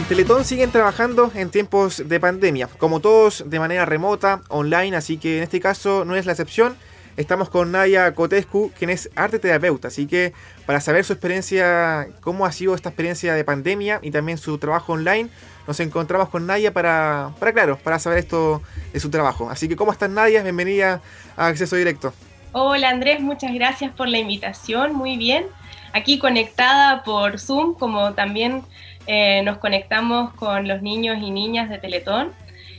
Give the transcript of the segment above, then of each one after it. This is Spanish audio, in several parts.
En Teletón siguen trabajando en tiempos de pandemia, como todos de manera remota, online, así que en este caso no es la excepción. Estamos con Nadia Cotescu, quien es arte terapeuta, así que para saber su experiencia, cómo ha sido esta experiencia de pandemia y también su trabajo online, nos encontramos con Nadia para, para claro, para saber esto de su trabajo. Así que, ¿cómo estás Nadia? Bienvenida a Acceso Directo. Hola Andrés, muchas gracias por la invitación, muy bien. Aquí conectada por Zoom, como también eh, nos conectamos con los niños y niñas de Teletón.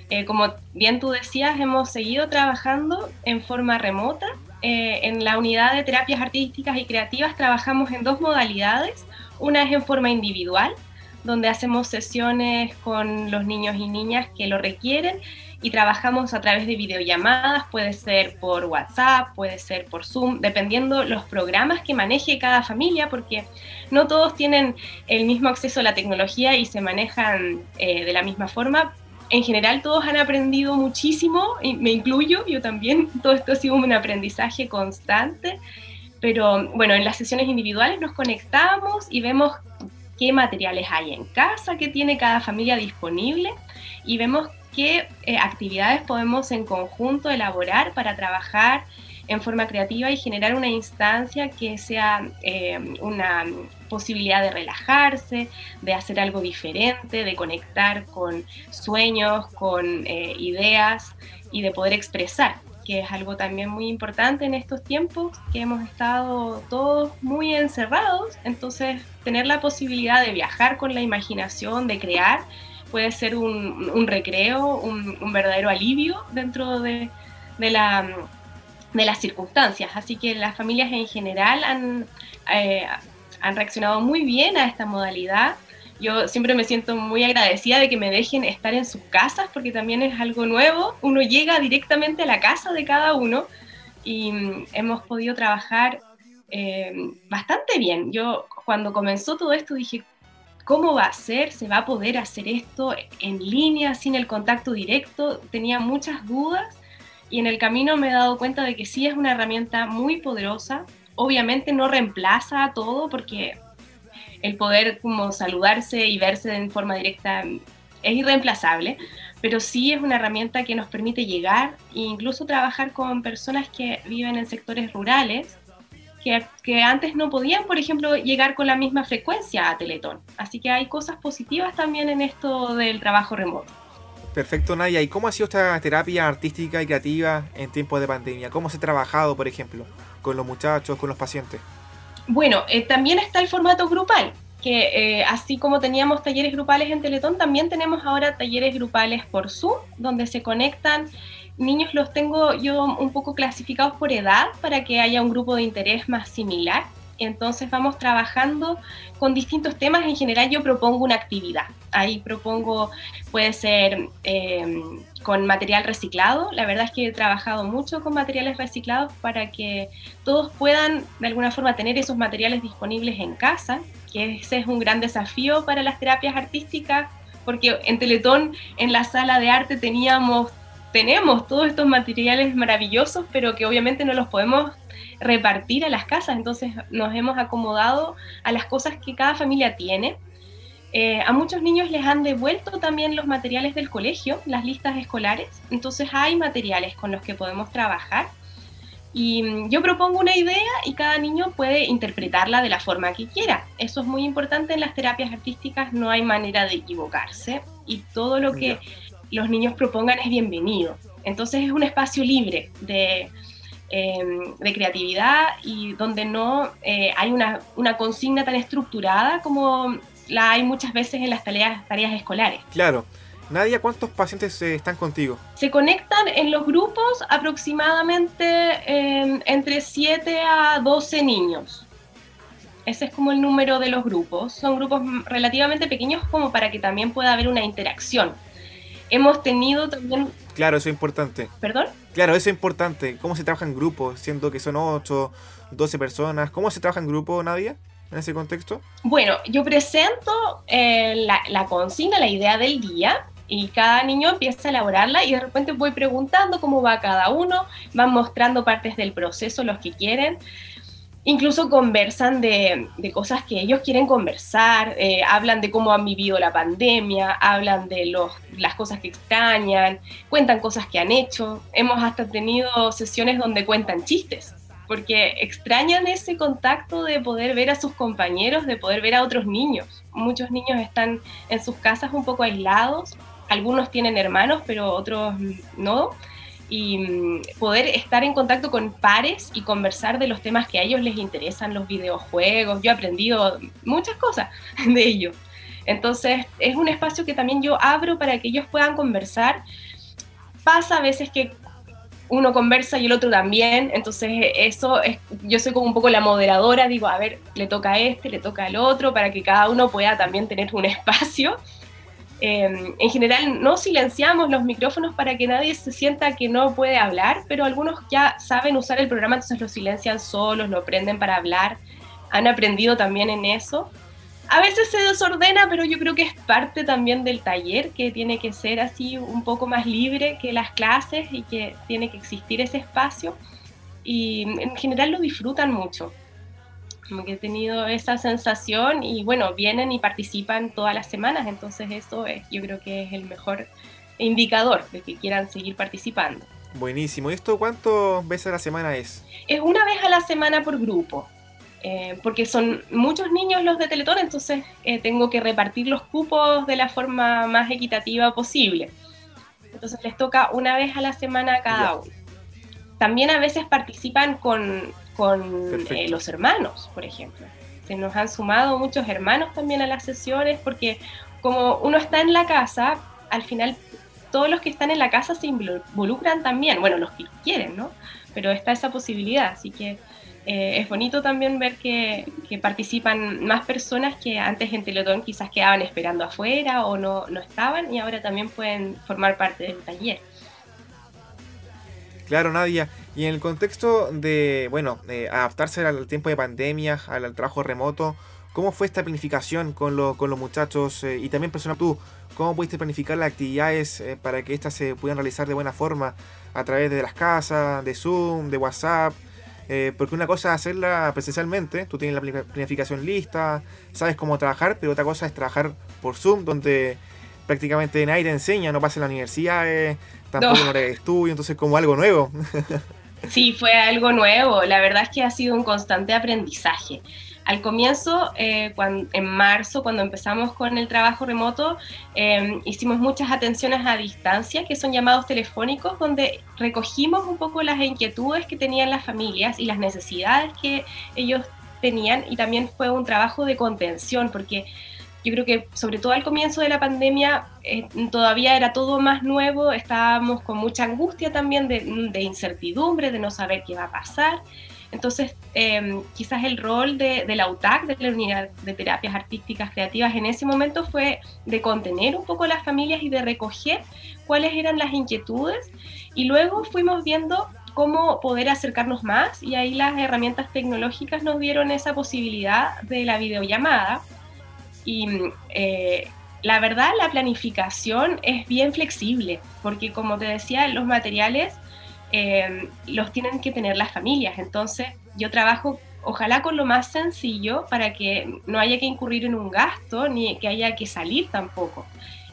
Eh, como bien tú decías, hemos seguido trabajando en forma remota. Eh, en la unidad de terapias artísticas y creativas trabajamos en dos modalidades. Una es en forma individual, donde hacemos sesiones con los niños y niñas que lo requieren y trabajamos a través de videollamadas, puede ser por WhatsApp, puede ser por Zoom, dependiendo los programas que maneje cada familia, porque no todos tienen el mismo acceso a la tecnología y se manejan eh, de la misma forma. En general todos han aprendido muchísimo, y me incluyo, yo también, todo esto ha sido un aprendizaje constante, pero bueno, en las sesiones individuales nos conectamos y vemos qué materiales hay en casa, qué tiene cada familia disponible y vemos qué eh, actividades podemos en conjunto elaborar para trabajar en forma creativa y generar una instancia que sea eh, una posibilidad de relajarse, de hacer algo diferente, de conectar con sueños, con eh, ideas y de poder expresar, que es algo también muy importante en estos tiempos, que hemos estado todos muy encerrados, entonces tener la posibilidad de viajar con la imaginación, de crear, puede ser un, recreo, un, verdadero alivio dentro de, la, de, las circunstancias. Así que las familias en general han, eh, han reaccionado muy bien a esta modalidad. Yo siempre me siento muy agradecida de que me dejen estar en sus casas porque también es algo nuevo. Uno llega directamente a la casa de cada uno y mm, hemos podido trabajar eh, bastante bien. Yo cuando comenzó todo esto dije, ¿Cómo va a ser? ¿Se va a poder hacer esto en línea, sin el contacto directo? Tenía muchas dudas y en el camino me he dado cuenta de que sí es una herramienta muy poderosa. Obviamente no reemplaza a todo porque el poder como saludarse y verse en forma directa es irreemplazable, pero sí es una herramienta que nos permite llegar e incluso trabajar con personas que viven en sectores rurales que, antes no podían, por ejemplo, llegar con la misma frecuencia a Teletón. Así que hay cosas positivas también en esto del trabajo remoto. Perfecto, Naya. ¿Y cómo ha sido esta terapia artística y creativa en tiempos de pandemia? ¿Cómo se ha trabajado, por ejemplo, con los muchachos, con los pacientes? Bueno, eh, también está el formato grupal, que eh, así como teníamos talleres grupales en Teletón, también tenemos ahora talleres grupales por Zoom, donde se conectan niños los tengo yo un poco clasificados por edad para que haya un grupo de interés más similar. Entonces vamos trabajando con distintos temas. En general yo propongo una actividad. Ahí propongo, puede ser eh, con material reciclado. La verdad es que he trabajado mucho con materiales reciclados para que todos puedan de alguna forma tener esos materiales disponibles en casa, que ese es un gran desafío para las terapias artísticas, porque en Teletón, en la sala de arte, teníamos tenemos todos estos materiales maravillosos, pero que obviamente no los podemos repartir a las casas, entonces nos hemos acomodado a las cosas que cada familia tiene. Eh, a muchos niños les han devuelto también los materiales del colegio, las listas escolares, entonces hay materiales con los que podemos trabajar. Y mm, yo propongo una idea y cada niño puede interpretarla de la forma que quiera. Eso es muy importante en las terapias artísticas, no hay manera de equivocarse y todo lo que los niños propongan es bienvenido. Entonces es un espacio libre de, em, creatividad y donde no eh, hay una, consigna tan estructurada como la hay muchas veces en las tareas, tareas escolares. Claro. Nadia, ¿cuántos pacientes eh, están contigo? Se conectan en los grupos aproximadamente em, entre 7 a 12 niños. Ese es como el número de los grupos. Son grupos relativamente pequeños como para que también pueda haber una interacción hemos tenido también... Claro, eso es importante. ¿Perdón? Claro, eso es importante. ¿Cómo se trabaja en grupo? Siendo que son 8, 12 personas. ¿Cómo se trabaja en grupo, Nadia, en ese contexto? Bueno, yo presento eh, la, consigna, la idea del día, y cada niño empieza a elaborarla y de repente voy preguntando cómo va cada uno, van mostrando partes del proceso los que quieren. incluso conversan de, cosas que ellos quieren conversar, eh, hablan de cómo han vivido la pandemia, hablan de los, las cosas que extrañan, cuentan cosas que han hecho. Hemos hasta tenido sesiones donde cuentan chistes, porque extrañan ese contacto de poder ver a sus compañeros, de poder ver a otros niños. Muchos niños están en sus casas un poco aislados, algunos tienen hermanos, pero otros no y mm, poder estar en contacto con pares y conversar de los temas que a ellos les interesan, los videojuegos. Yo he aprendido muchas cosas de ello. Entonces es un espacio que también yo abro para que ellos puedan conversar. Pasa a veces que uno conversa y el otro también, entonces eso es, yo soy como un poco la moderadora, digo, a ver, le toca a este, le toca al otro, para que cada uno pueda también tener un espacio. Em, en general no silenciamos los micrófonos para que nadie se sienta que no puede hablar, pero algunos ya saben usar el programa, entonces lo silencian solos, lo prenden para hablar, han aprendido también en eso. A veces se desordena, pero yo creo que es parte también del taller, que tiene que ser así un poco más libre que las clases y que tiene que existir ese espacio. Y en general lo disfrutan mucho como que he tenido esa sensación y bueno, vienen y participan todas las semanas, entonces eso es, yo creo que es el mejor indicador de que quieran seguir participando. Buenísimo. ¿Y esto cuántas veces a la semana es? Es una vez a la semana por grupo, eh, porque son muchos niños los de Teletón, entonces eh, tengo que repartir los cupos de la forma más equitativa posible. Entonces les toca una vez a la semana a cada uno. También a veces participan con con eh, los hermanos, por ejemplo. Se nos han sumado muchos hermanos también a las sesiones porque como uno está en la casa, al final todos los que están en la casa se involucran también, bueno, los que quieren, ¿no? Pero está esa posibilidad, así que eh, es bonito también ver que, participan más personas que antes en Teletón quizás quedaban esperando afuera o no, no estaban y ahora también pueden formar parte del taller. Claro, Nadia. Y en el contexto de, bueno, adaptarse al tiempo de pandemia, al, trabajo remoto, ¿cómo fue esta planificación con, con los muchachos? Eh, y también, persona, tú, ¿cómo pudiste planificar las actividades eh, para que éstas se puedan realizar de buena forma a través de las casas, de Zoom, de WhatsApp? Eh, porque una cosa es hacerla presencialmente, tú tienes la planificación lista, sabes cómo trabajar, pero otra cosa es trabajar por Zoom, donde prácticamente nadie te enseña, no pasa en la universidad, tampoco no. en estudio, entonces como algo nuevo. Sí, fue algo nuevo. La verdad es que ha sido un constante aprendizaje. Al comienzo, eh, en marzo, cuando empezamos con el trabajo remoto, em, hicimos muchas atenciones a distancia, que son llamados telefónicos, donde recogimos un poco las inquietudes que tenían las familias y las necesidades que ellos tenían, y también fue un trabajo de contención, porque yo creo que sobre todo al comienzo de la pandemia eh, todavía era todo más nuevo, estábamos con mucha angustia también de, incertidumbre, de no saber qué va a pasar. Entonces, em, quizás el rol de, la UTAC, de la Unidad de Terapias Artísticas Creativas, en ese momento fue de contener un poco las familias y de recoger cuáles eran las inquietudes. Y luego fuimos viendo cómo poder acercarnos más y ahí las herramientas tecnológicas nos dieron esa posibilidad de la videollamada y eh, la verdad, la planificación es bien flexible, porque como te decía, los materiales eh, los tienen que tener las familias. Entonces, yo trabajo ojalá con lo más sencillo para que no haya que incurrir en un gasto ni que haya que salir tampoco.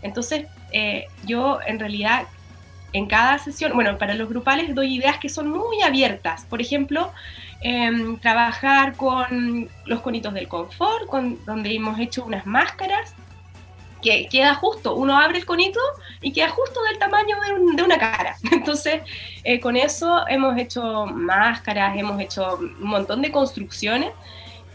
Entonces, eh, yo en realidad en cada sesión, bueno, para los grupales doy ideas que son muy abiertas. Por ejemplo, Em, trabajar con los conitos del confort, con, donde hemos hecho unas máscaras que queda justo, uno abre el conito y queda justo del tamaño de, una cara. Entonces, eh, con eso hemos hecho máscaras, hemos hecho un montón de construcciones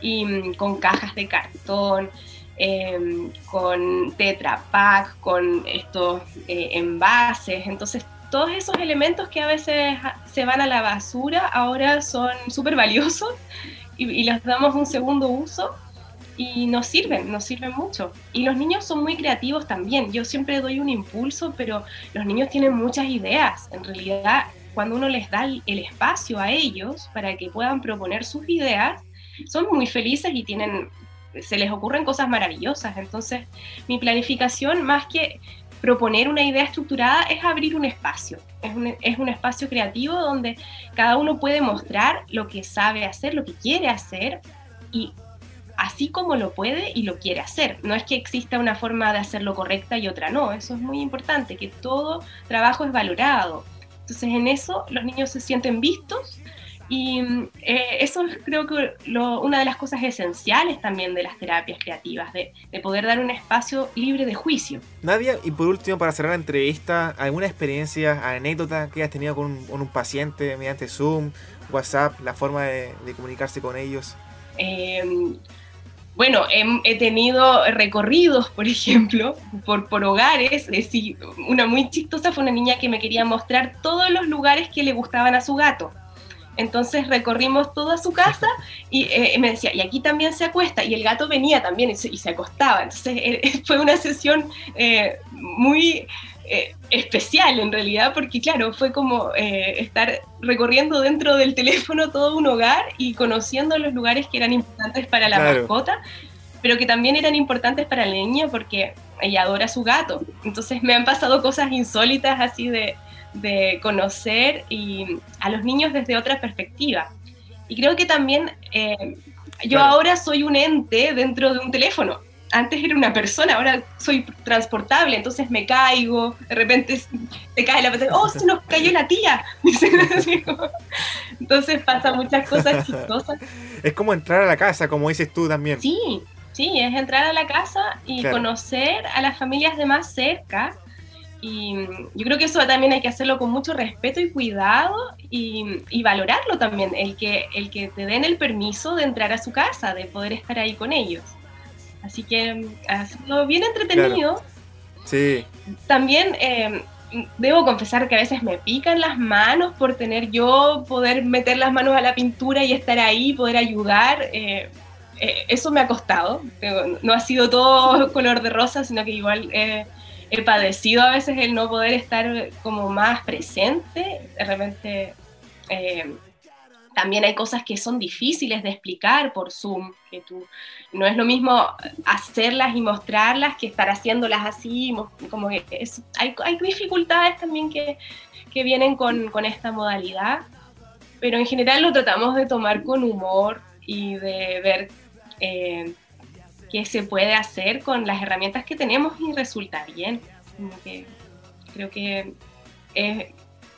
y mm, con cajas de cartón, em, con Tetra Pak, con estos eh, envases. Entonces, todos esos elementos que a veces se van a la basura ahora son súper valiosos y, y, les damos un segundo uso y nos sirven, nos sirven mucho. Y los niños son muy creativos también. Yo siempre doy un impulso, pero los niños tienen muchas ideas. En realidad, cuando uno les da el espacio a ellos para que puedan proponer sus ideas, son muy felices y tienen se les ocurren cosas maravillosas. Entonces, mi planificación, más que proponer una idea estructurada es abrir un espacio, es un, es un espacio creativo donde cada uno puede mostrar lo que sabe hacer, lo que quiere hacer y así como lo puede y lo quiere hacer. No es que exista una forma de hacerlo correcta y otra no, eso es muy importante, que todo trabajo es valorado. Entonces en eso los niños se sienten vistos y eh, eso es creo que una de las cosas esenciales también de las terapias creativas, de, poder dar un espacio libre de juicio. Nadia, y por último, para cerrar la entrevista, ¿alguna experiencia, anécdota que hayas tenido con un, paciente mediante Zoom, WhatsApp, la forma de, comunicarse con ellos? Em, bueno, he, tenido recorridos, por ejemplo, por, por hogares. decir, una muy chistosa fue una niña que me quería mostrar todos los lugares que le gustaban a su gato. Entonces recorrimos toda su casa y eh, me decía, y aquí también se acuesta. Y el gato venía también y se, acostaba. Entonces eh, fue una sesión eh, muy especial en realidad, porque claro, fue como estar recorriendo dentro del teléfono todo un hogar y conociendo los lugares que eran importantes para la mascota, pero que también eran importantes para la niña porque ella adora a su gato. Entonces me han pasado cosas insólitas así de de conocer y a los niños desde otra perspectiva. Y creo que también eh, yo ahora soy un ente dentro de un teléfono. Antes era una persona, ahora soy transportable, entonces me caigo, de repente te cae la pantalla, ¡oh, se nos cayó la tía! entonces pasa muchas cosas chistosas. Es como entrar a la casa, como dices tú también. Sí, sí, es entrar a la casa y conocer a las familias de más cerca y yo creo que eso también hay que hacerlo con mucho respeto y cuidado y, valorarlo también, el que, el que te den el permiso de entrar a su casa, de poder estar ahí con ellos. Así que hacerlo bien entretenido. Sí. También eh, debo confesar que a veces me pican las manos por tener yo, poder meter las manos a la pintura y estar ahí, poder ayudar. Eh, eh, eso me ha costado. No ha sido todo color de rosa, sino que igual he padecido a veces el no poder estar como más presente. De repente eh, también hay cosas que son difíciles de explicar por Zoom, que tú no es lo mismo hacerlas y mostrarlas que estar haciéndolas así, como que hay, hay, dificultades también que, que vienen con, con, esta modalidad, pero en general lo tratamos de tomar con humor y de ver eh, qué se puede hacer con las herramientas que tenemos y resulta bien. creo que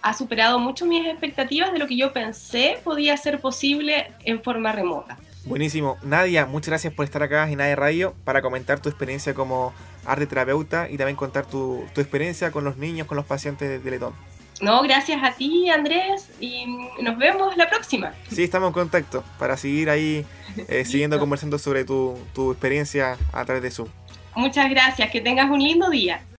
ha superado mucho mis expectativas de lo que yo pensé podía ser posible en forma remota. Buenísimo. Nadia, muchas gracias por estar acá en AE Radio para comentar tu experiencia como arte terapeuta y también contar tu, tu experiencia con los niños, con los pacientes de Teletón. No, gracias a ti, Andrés, y nos vemos la próxima. Sí, estamos en contacto para seguir ahí eh, siguiendo conversando sobre tu, tu experiencia a través de Zoom. Muchas gracias, que tengas un lindo día.